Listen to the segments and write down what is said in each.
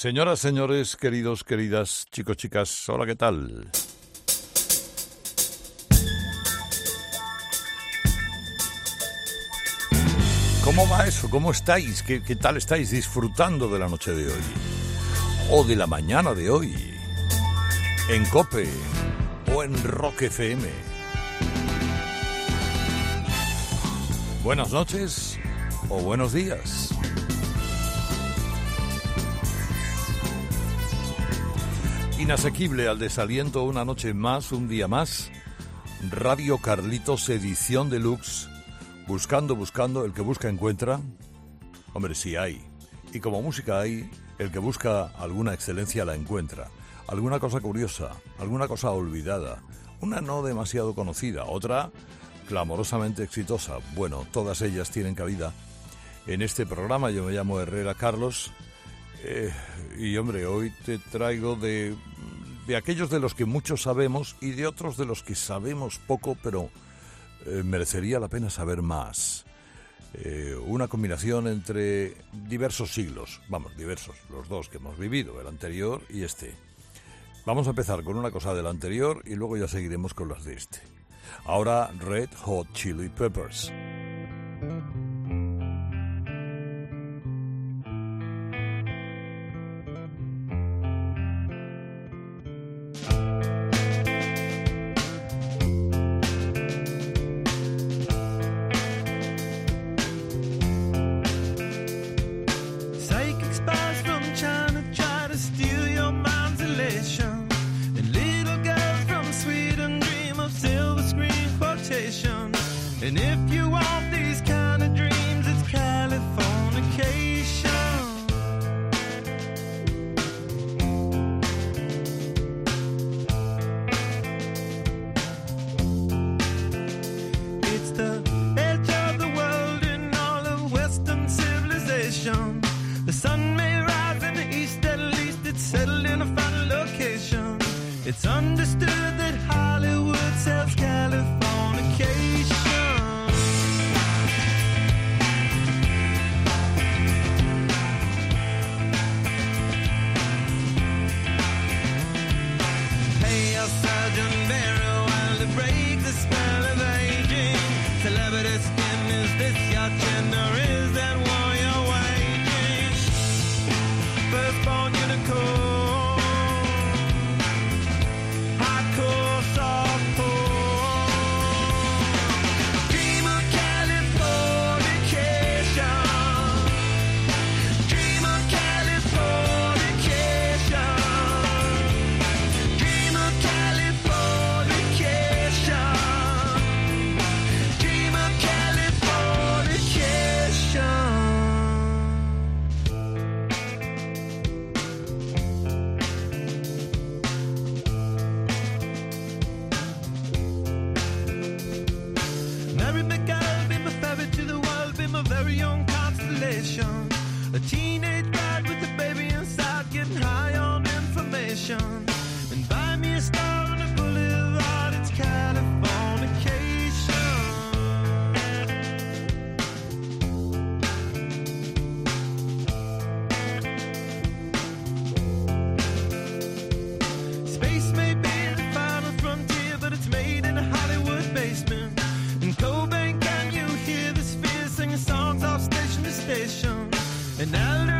Señoras, señores, queridos, queridas, chicos, chicas, hola, ¿qué tal? ¿Cómo va eso? ¿Cómo estáis? ¿Qué, ¿Qué, tal estáis disfrutando de la noche de hoy? ¿O de la mañana de hoy? ¿En Cope? ¿O en Rock FM? Buenas noches o buenos días. Inasequible al desaliento una noche más, un día más. Radio Carlitos edición deluxe. Buscando, buscando, el que busca encuentra. Hombre, sí hay. Y como música hay, el que busca alguna excelencia la encuentra. Alguna cosa curiosa, alguna cosa olvidada, una no demasiado conocida, otra clamorosamente exitosa. Bueno, todas ellas tienen cabida en este programa. Yo me llamo Herrera Carlos eh, y hombre, hoy te traigo de, de aquellos de los que muchos sabemos y de otros de los que sabemos poco, pero eh, merecería la pena saber más. Eh, una combinación entre diversos siglos, vamos, diversos, los dos que hemos vivido, el anterior y este. Vamos a empezar con una cosa del anterior y luego ya seguiremos con las de este. Ahora Red Hot Chili Peppers. became a very young constellation, a teenage. Ronaldo.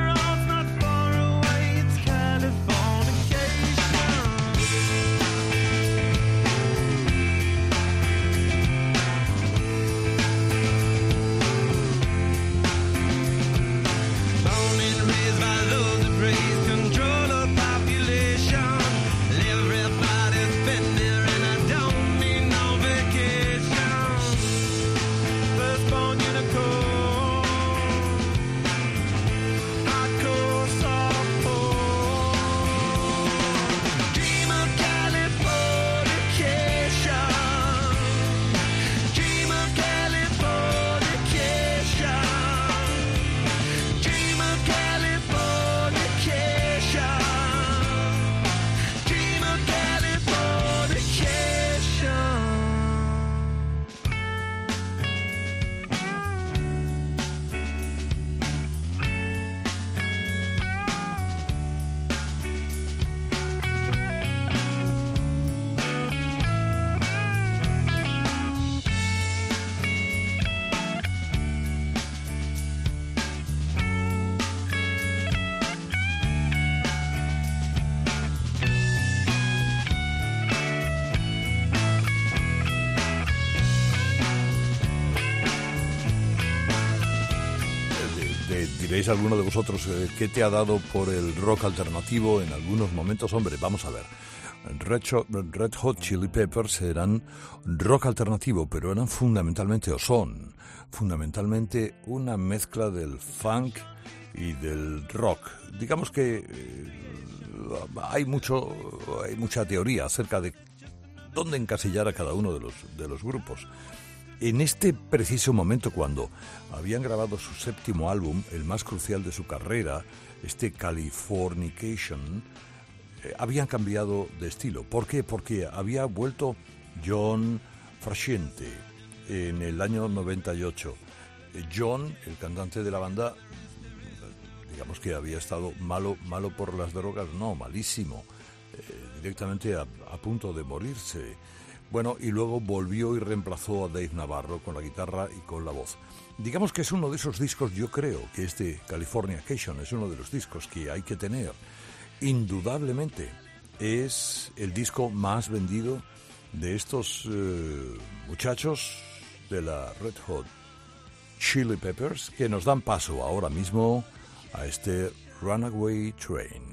¿Veis alguno de vosotros eh, qué te ha dado por el rock alternativo en algunos momentos? Hombre, vamos a ver. Red, Red Hot Chili Peppers eran rock alternativo, pero eran fundamentalmente, o son, fundamentalmente una mezcla del funk y del rock. Digamos que eh, hay mucho, hay mucha teoría acerca de dónde encasillar a cada uno de los, de los grupos. En este preciso momento, cuando habían grabado su séptimo álbum, el más crucial de su carrera, este Californication, eh, habían cambiado de estilo. ¿Por qué? Porque había vuelto John Frusciante en el año 98. Eh, John, el cantante de la banda, digamos que había estado malo, malo por las drogas, no, malísimo, eh, directamente a, punto de morirse. Bueno, y luego volvió y reemplazó a Dave Navarro con la guitarra y con la voz. Digamos que es uno de esos discos, yo creo que este California Cation es uno de los discos que hay que tener. Indudablemente es el disco más vendido de estos eh, muchachos de la Red Hot Chili Peppers que nos dan paso ahora mismo a este Runaway Train.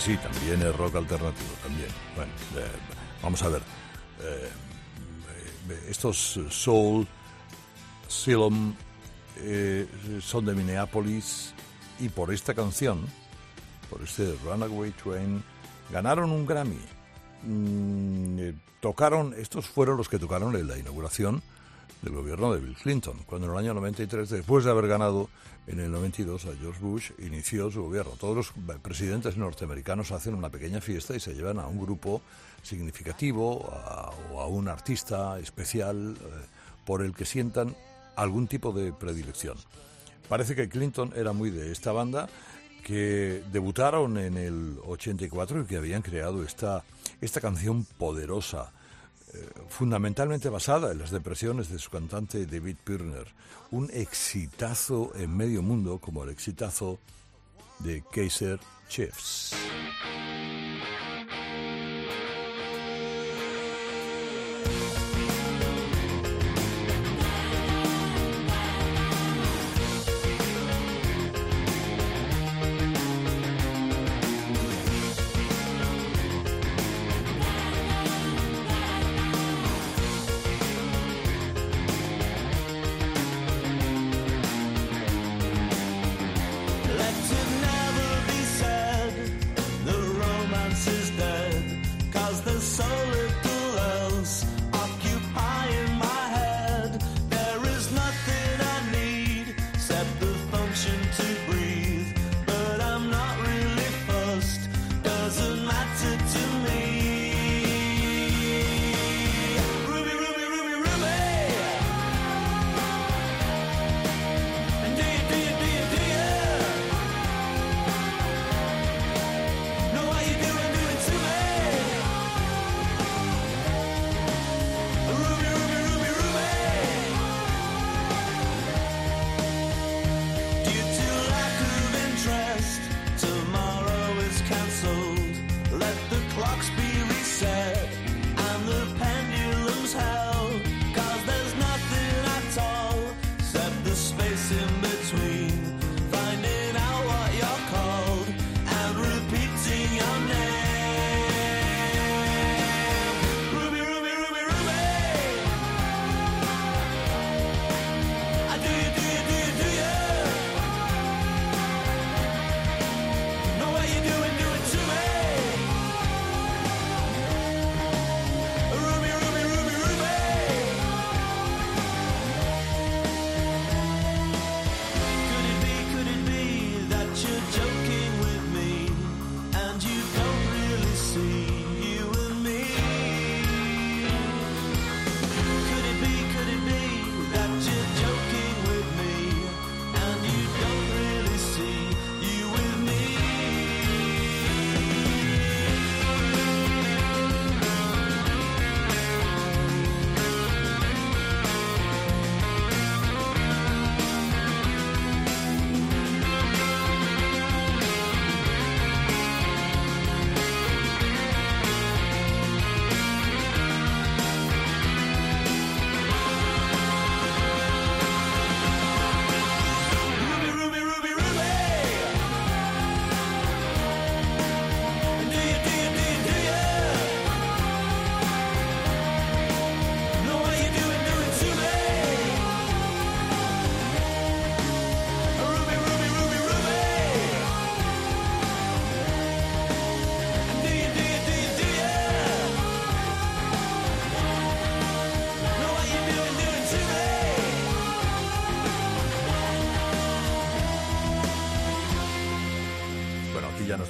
Sí, también es rock alternativo, también. Bueno, eh, vamos a ver. Eh, eh, estos Soul, Silom, son de Minneapolis y por esta canción, por este Runaway Train, ganaron un Grammy. Mm, tocaron, estos fueron los que tocaron en la inauguración del gobierno de Bill Clinton, cuando en el año 93, después de haber ganado en el 92 a George Bush, inició su gobierno. Todos los presidentes norteamericanos hacen una pequeña fiesta y se llevan a un grupo significativo o a un artista especial eh, por el que sientan algún tipo de predilección. Parece que Clinton era muy de esta banda que debutaron en el 84 y que habían creado esta, esta canción poderosa fundamentalmente basada en las depresiones de su cantante David Pirner, un exitazo en medio mundo como el exitazo de Kaiser Chiefs.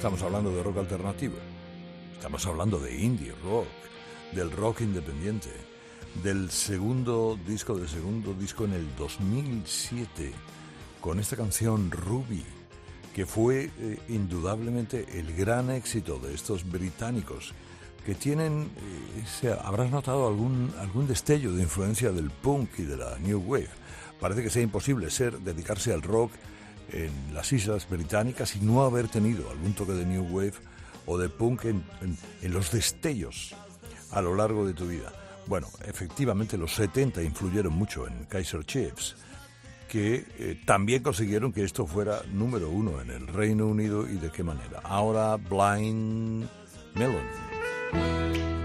Estamos hablando de rock alternativo. Estamos hablando de indie rock, del rock independiente, del segundo disco, del segundo disco en el 2007, con esta canción Ruby, que fue eh, indudablemente el gran éxito de estos británicos que tienen, eh, habrás notado algún, algún destello de influencia del punk y de la new wave. Parece que sea imposible ser, dedicarse al rock en las islas británicas y no haber tenido algún toque de New Wave o de punk en, los destellos a lo largo de tu vida. Bueno, efectivamente los 70 influyeron mucho en Kaiser Chiefs, que eh, también consiguieron que esto fuera número uno en el Reino Unido y de qué manera. Ahora Blind Melon.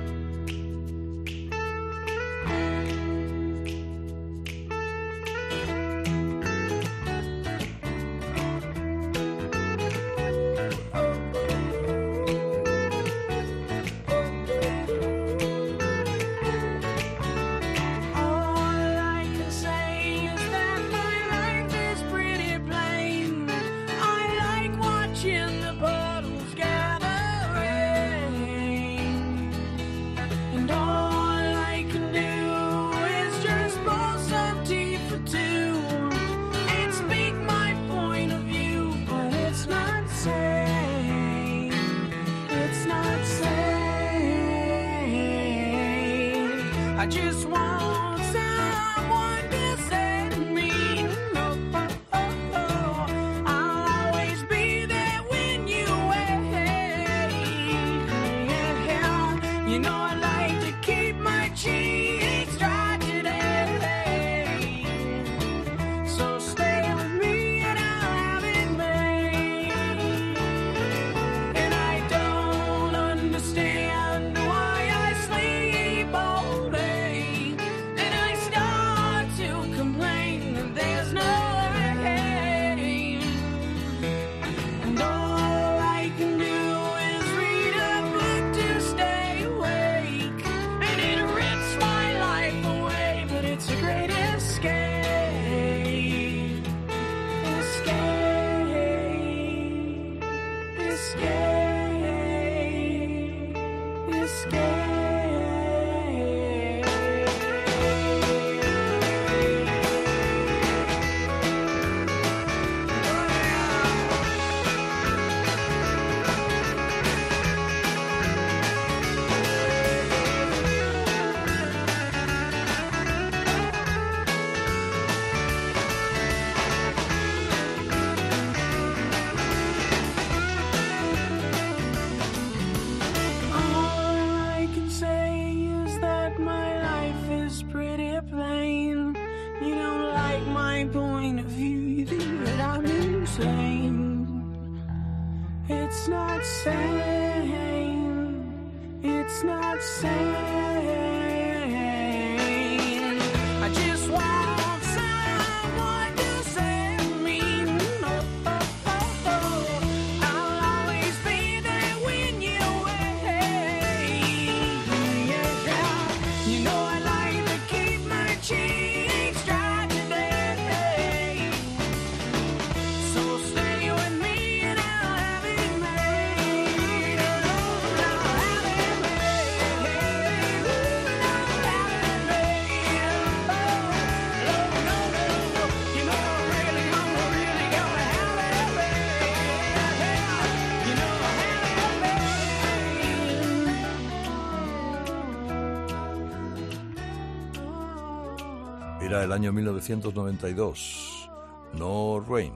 El año 1992. No Rain,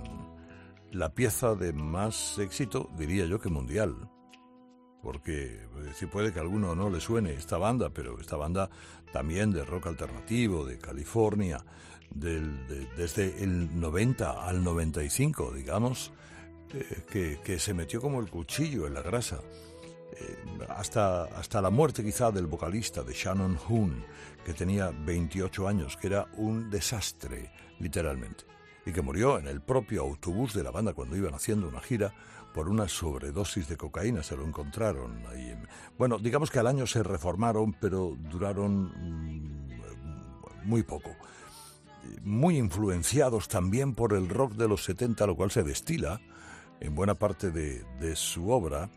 la pieza de más éxito, diría yo que mundial. Porque eh, si puede que a alguno no le suene esta banda, pero esta banda también de rock alternativo, de California, desde el 90 al 95, digamos, eh, que, se metió como el cuchillo en la grasa. Eh, hasta, hasta la muerte quizá del vocalista de Shannon Hoon, que tenía 28 años, que era un desastre, literalmente, y que murió en el propio autobús de la banda cuando iban haciendo una gira por una sobredosis de cocaína, se lo encontraron ahí. Bueno, digamos que al año se reformaron, pero duraron mm, muy poco. Muy influenciados también por el rock de los 70, lo cual se destila en buena parte de, de su obra,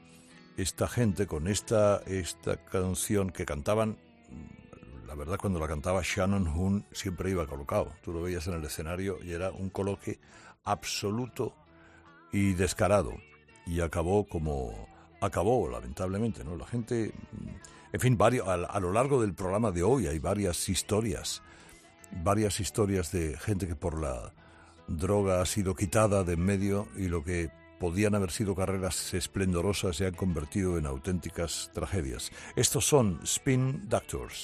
esta gente con esta, esta canción que cantaban la verdad, cuando la cantaba Shannon Hoon siempre iba colocado. Tú lo veías en el escenario y era un coloque absoluto y descarado. Y acabó como acabó, lamentablemente, ¿no? La gente, en fin, varios, a, lo largo del programa de hoy hay varias historias, varias historias de gente que por la droga ha sido quitada de en medio y lo que podían haber sido carreras esplendorosas se han convertido en auténticas tragedias. Estos son Spin Doctors.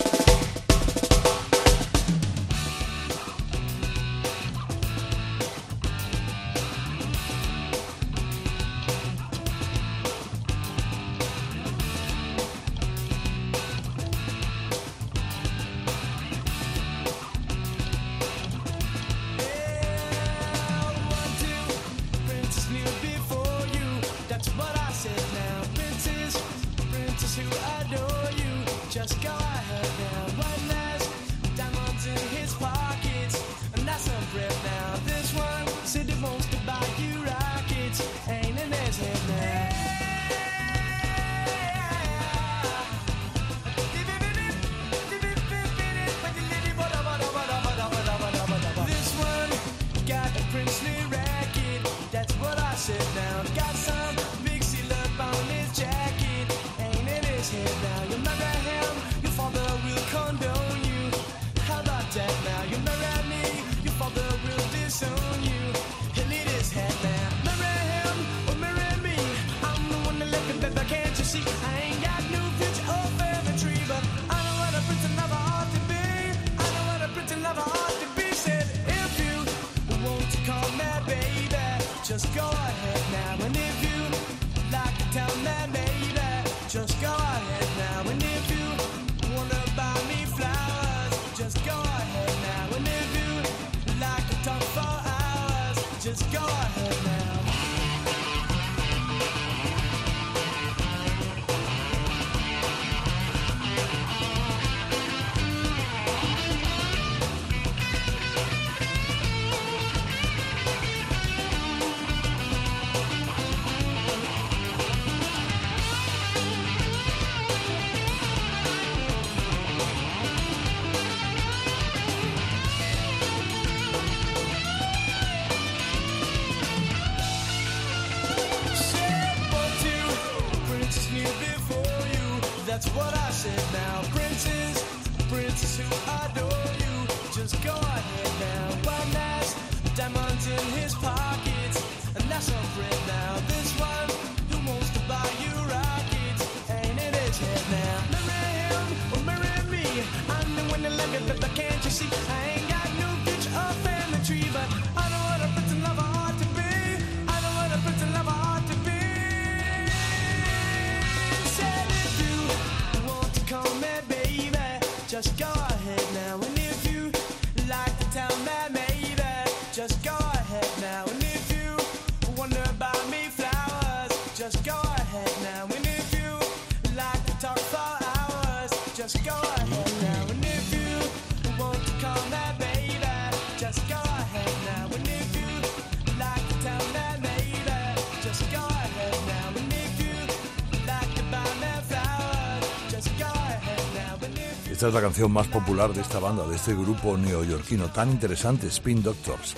Es la canción más popular de esta banda, de este grupo neoyorquino tan interesante, Spin Doctors.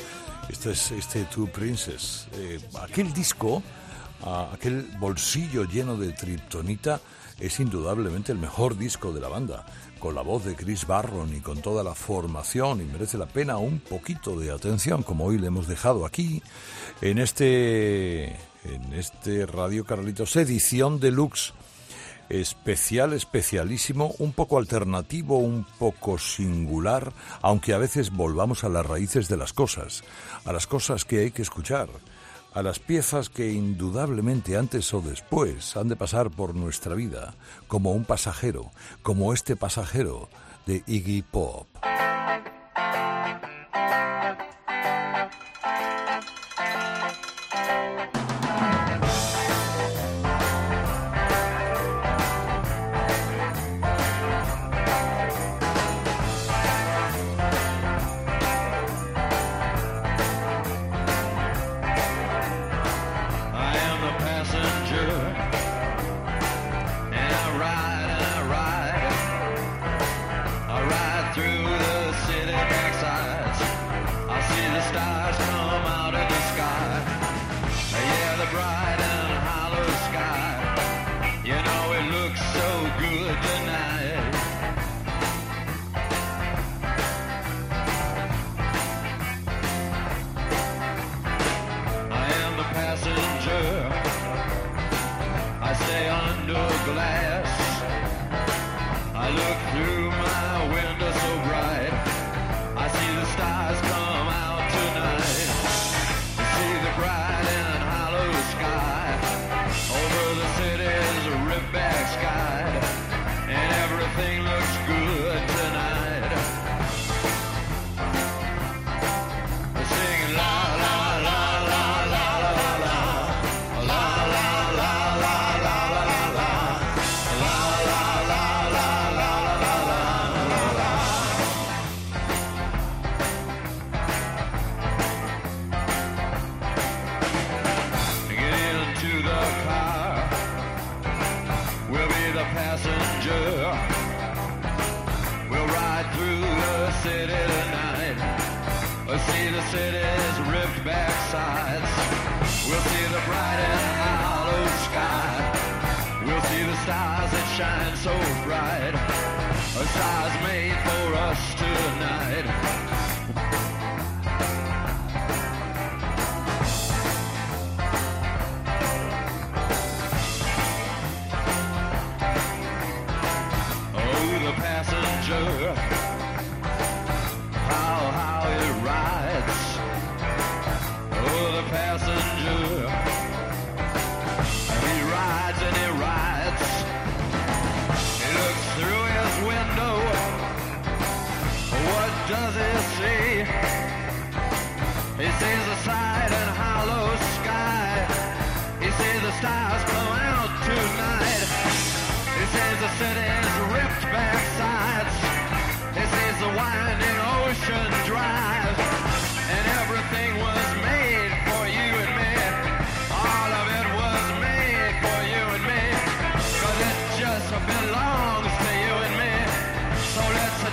Este es este Two Princes. Eh, aquel disco, aquel bolsillo lleno de triptonita, es indudablemente el mejor disco de la banda, con la voz de Chris Barron y con toda la formación, y merece la pena un poquito de atención, como hoy le hemos dejado aquí, en este, en este Radio Carlitos, edición deluxe especial, especialísimo, un poco alternativo, un poco singular, aunque a veces volvamos a las raíces de las cosas, a las cosas que hay que escuchar, a las piezas que indudablemente antes o después han de pasar por nuestra vida, como un pasajero, como este pasajero de Iggy Pop.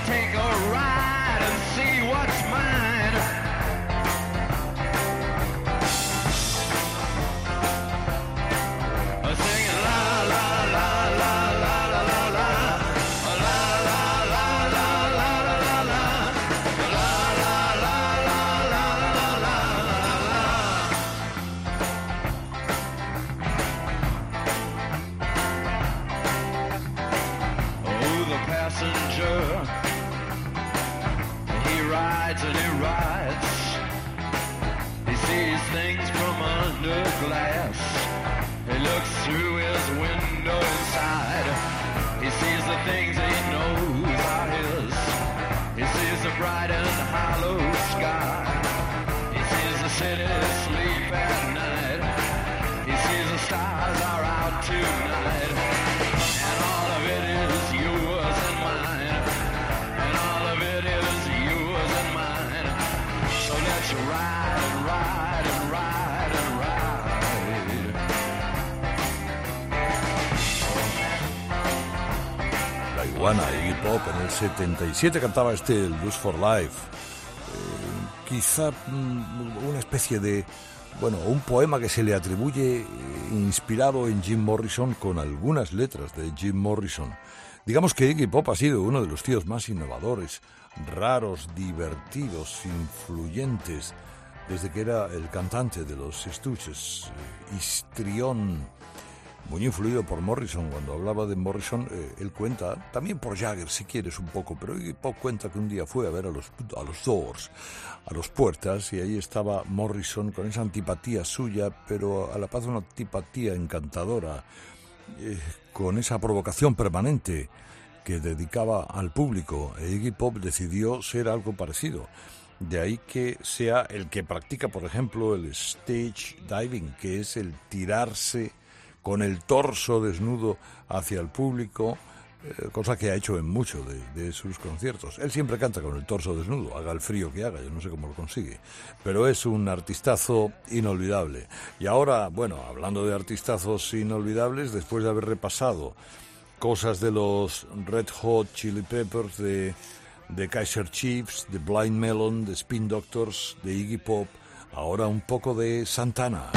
Take a ride and see what's mine. La iguana, Iggy Pop, en el 77 cantaba este Lose for Life. Eh, quizá mm, una especie de, bueno, un poema que se le atribuye eh, inspirado en Jim Morrison con algunas letras de Jim Morrison. Digamos que Iggy Pop ha sido uno de los tíos más innovadores, raros, divertidos, influyentes, desde que era el cantante de los Stooges, eh, histrión, muy influido por Morrison. Cuando hablaba de Morrison, eh, él cuenta, también por Jagger si quieres un poco, pero Pop cuenta que un día fue a ver a los, a los Doors, a los Puertas, y ahí estaba Morrison con esa antipatía suya, pero a la paz una antipatía encantadora, eh, con esa provocación permanente que dedicaba al público. E Iggy Pop decidió ser algo parecido. De ahí que sea el que practica, por ejemplo, el stage diving, que es el tirarse con el torso desnudo hacia el público, eh, cosa que ha hecho en muchos de, sus conciertos. Él siempre canta con el torso desnudo, haga el frío que haga, yo no sé cómo lo consigue, pero es un artistazo inolvidable. Y ahora, bueno, hablando de artistazos inolvidables, después de haber repasado cosas de los Red Hot Chili Peppers, de, de Kaiser Chiefs, de Blind Melon, de Spin Doctors, de Iggy Pop, ahora un poco de Santana.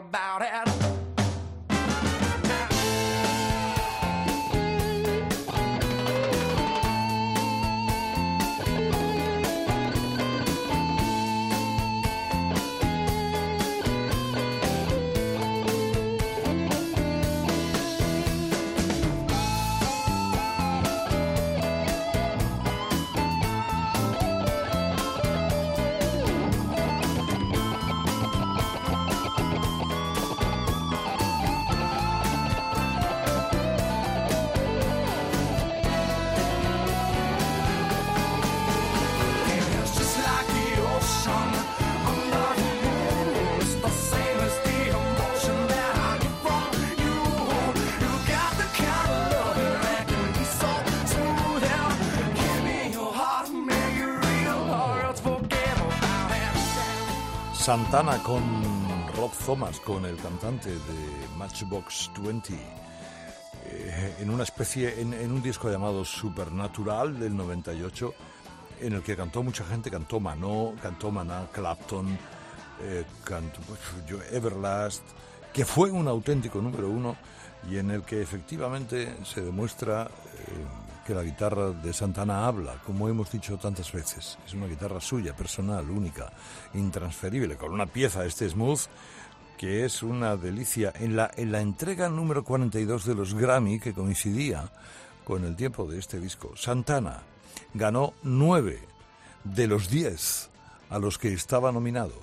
About it. Santana con Rob Thomas, con el cantante de Matchbox 20, eh, en una especie, en, un disco llamado Supernatural del 98, en el que cantó mucha gente, cantó Manó, cantó Maná, Clapton, eh, cantó pues, yo, Everlast, que fue un auténtico número uno y en el que efectivamente se demuestra eh, que la guitarra de Santana habla, como hemos dicho tantas veces. Es una guitarra suya, personal, única, intransferible, con una pieza, este smooth, que es una delicia. En la, en la entrega número 42 de los Grammy, que coincidía con el tiempo de este disco, Santana ganó nueve de los diez a los que estaba nominado.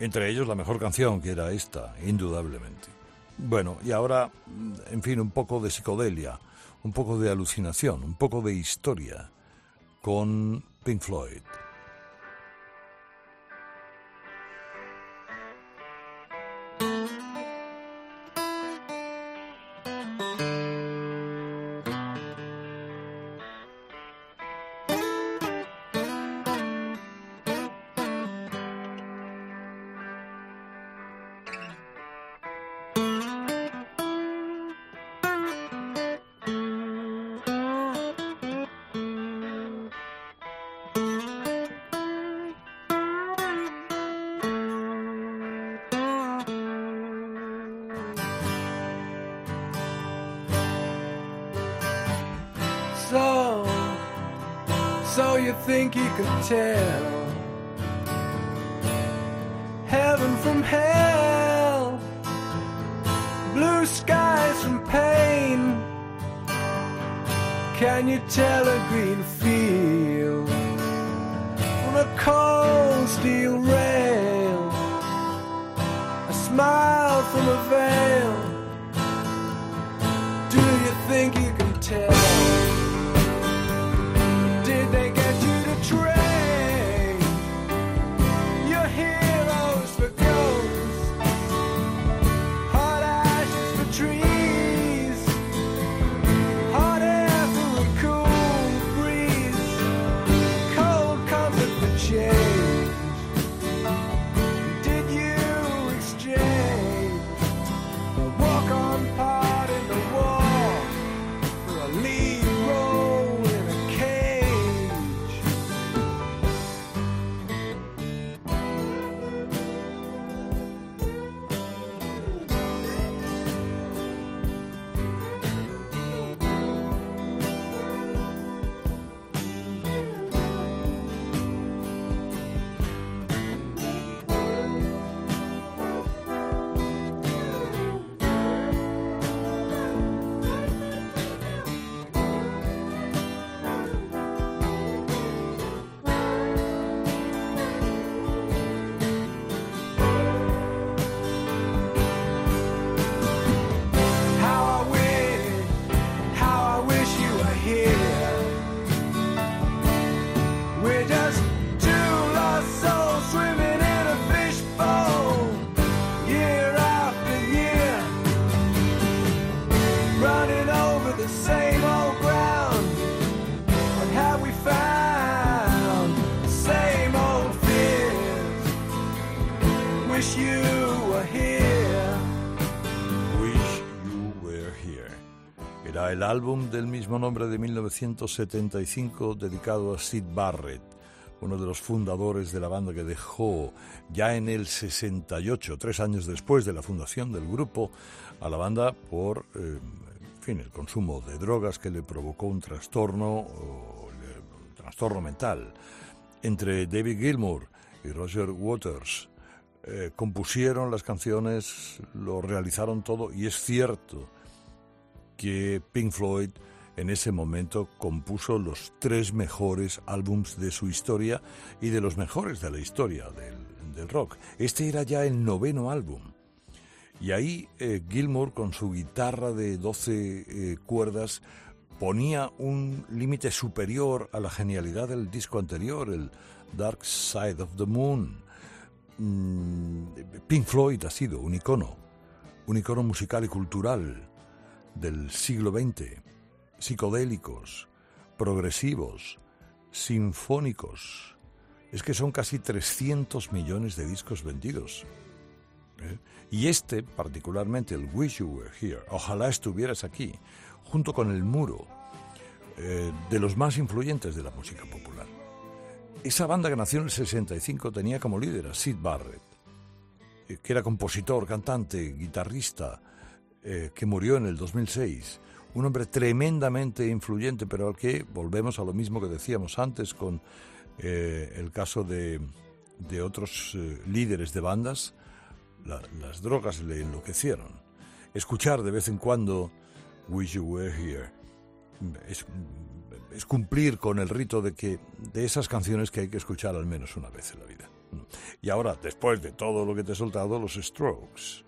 Entre ellos la mejor canción, que era esta, indudablemente. Bueno, y ahora, en fin, un poco de psicodelia, un poco de alucinación, un poco de historia con Pink Floyd. Álbum del mismo nombre de 1975 dedicado a Sid Barrett, uno de los fundadores de la banda que dejó ya en el 68, tres años después de la fundación del grupo, a la banda por, eh, fin, el consumo de drogas que le provocó un trastorno, trastorno mental. Entre David Gilmour y Roger Waters eh, compusieron las canciones, lo realizaron todo y es cierto que Pink Floyd en ese momento compuso los tres mejores álbums de su historia y de los mejores de la historia del, del rock. Este era ya el noveno álbum. Y ahí eh, Gilmour con su guitarra de 12 eh, cuerdas ponía un límite superior a la genialidad del disco anterior, el Dark Side of the Moon. Mm, Pink Floyd ha sido un icono, un icono musical y cultural del siglo XX, psicodélicos, progresivos, sinfónicos. Es que son casi 300 millones de discos vendidos. ¿eh? Y este, particularmente, el Wish You Were Here, ojalá estuvieras aquí, junto con el muro, eh, de los más influyentes de la música popular. Esa banda que nació en el 65 tenía como líder a Sid Barrett, eh, que era compositor, cantante, guitarrista, eh, que murió en el 2006. Un hombre tremendamente influyente, pero al que volvemos a lo mismo que decíamos antes con eh, el caso de, de otros eh, líderes de bandas. La- las drogas le enloquecieron. Escuchar de vez en cuando Wish You Were Here es, es cumplir con el rito de que de esas canciones que hay que escuchar al menos una vez en la vida. Y ahora, después de todo lo que te he soltado, los Strokes.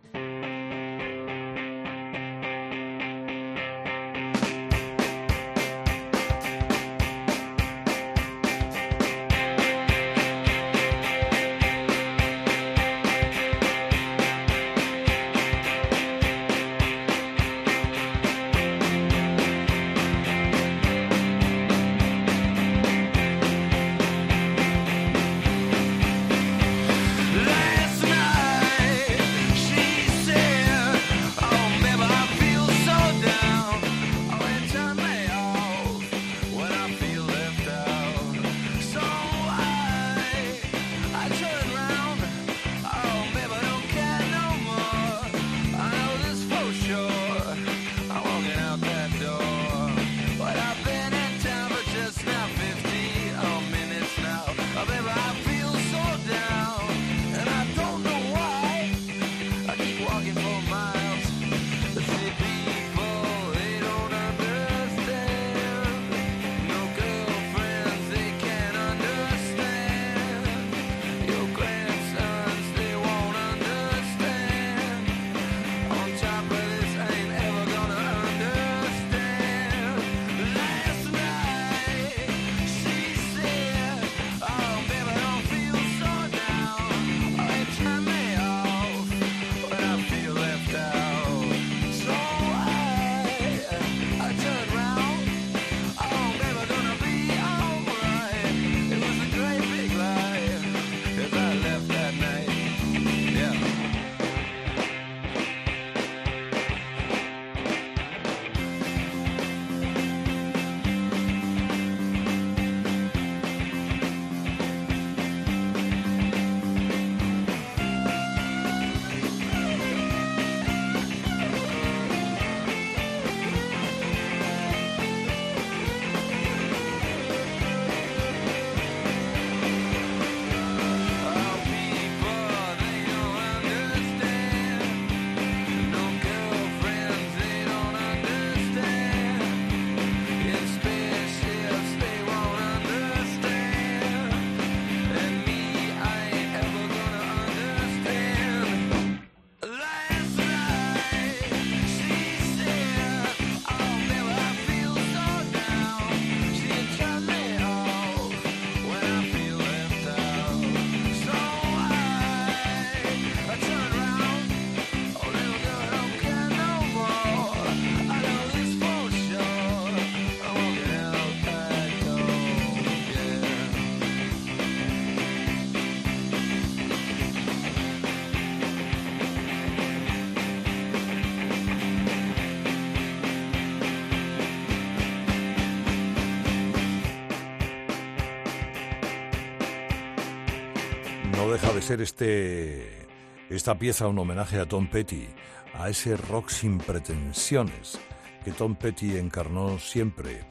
Este esta pieza un homenaje a Tom Petty, a ese rock sin pretensiones que Tom Petty encarnó siempre.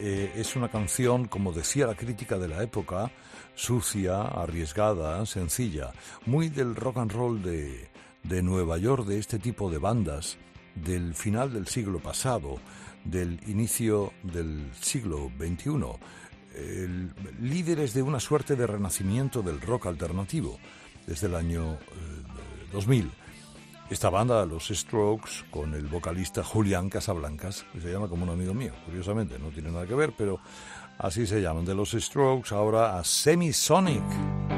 Eh, es una canción, como decía la crítica de la época, sucia, arriesgada, sencilla, muy del rock and roll de, de Nueva York, de este tipo de bandas del final del siglo pasado, del inicio del siglo XXI, líderes de una suerte de renacimiento del rock alternativo desde el año eh, 2000. Esta banda, los Strokes, con el vocalista Julián Casablancas, que se llama como un amigo mío, curiosamente, no tiene nada que ver, pero así se llaman. De los Strokes ahora a Semisonic.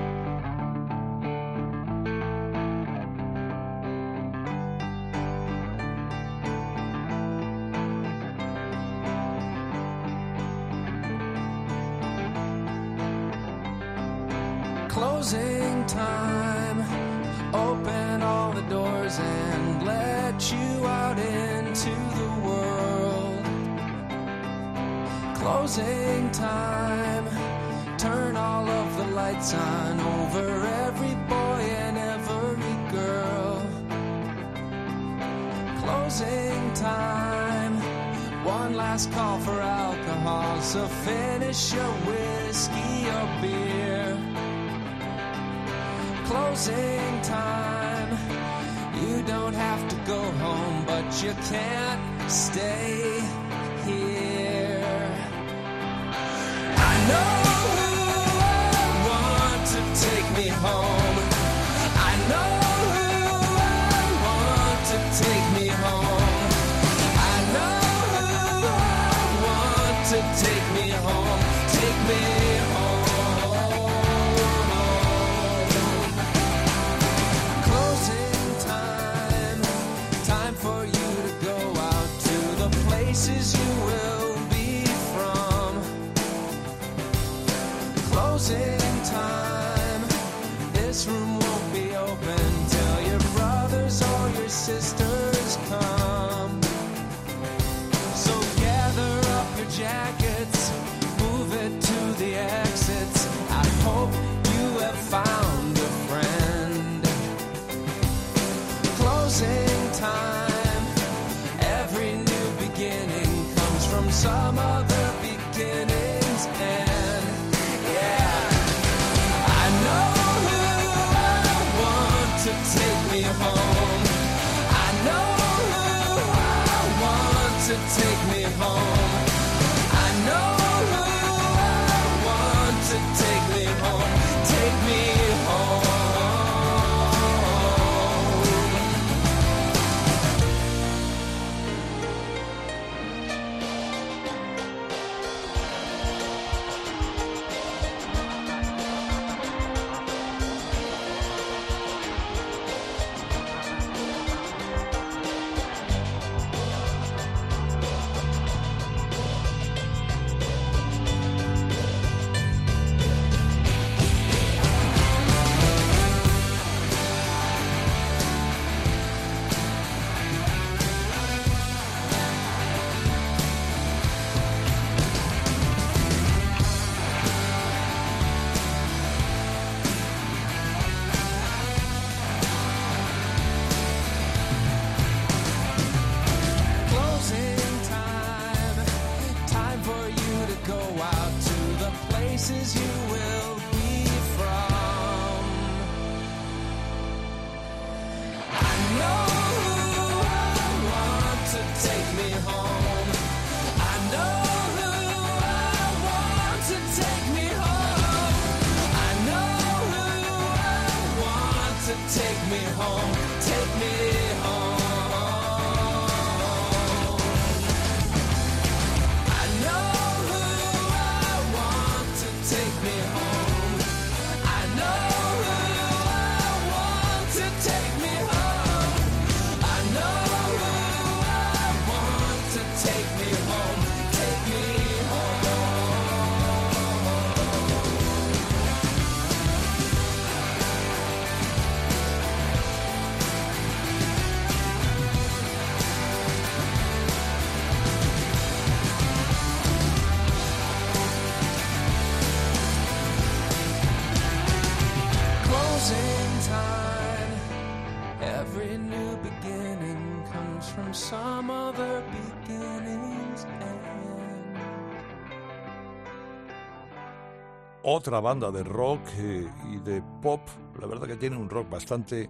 Otra banda de rock eh, y de pop, la verdad que tiene un rock bastante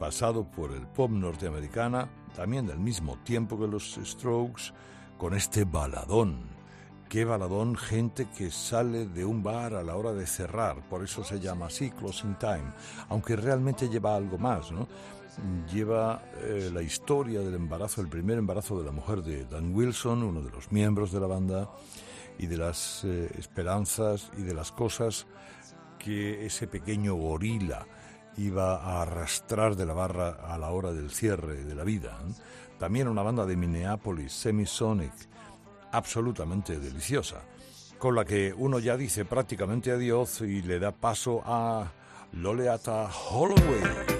pasado por el pop norteamericana, también del mismo tiempo que los Strokes, con este baladón. Qué baladón, gente que sale de un bar a la hora de cerrar, por eso se llama así, Closing Time, aunque realmente lleva algo más, ¿no? Lleva eh, la historia del embarazo, el primer embarazo de la mujer de Dan Wilson, uno de los miembros de la banda, y de las eh, esperanzas y de las cosas que ese pequeño gorila iba a arrastrar de la barra a la hora del cierre de la vida. ¿eh? También una banda de Minneapolis, Semisonic, absolutamente deliciosa, con la que uno ya dice prácticamente adiós y le da paso a Loleata Holloway.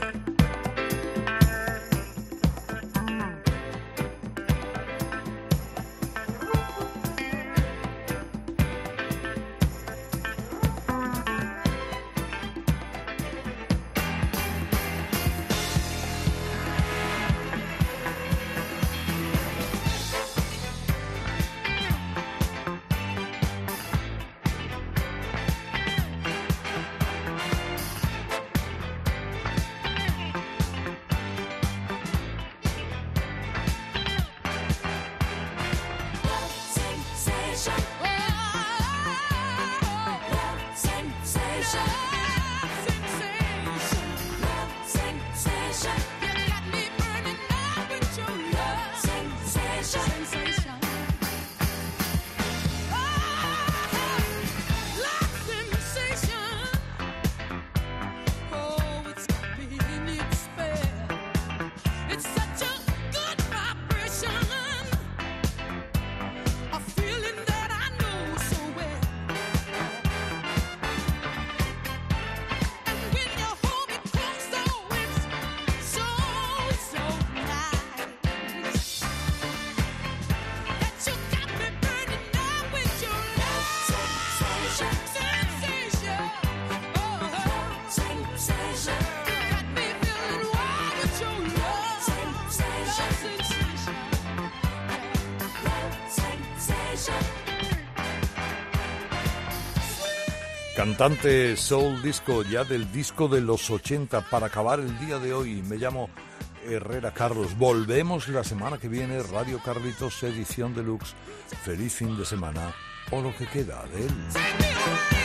Cantante soul disco ya del disco de los 80 para acabar el día de hoy. Me llamo Herrera Carlos. Volvemos la semana que viene, Radio Carlitos, edición deluxe. Feliz fin de semana o lo que queda de él.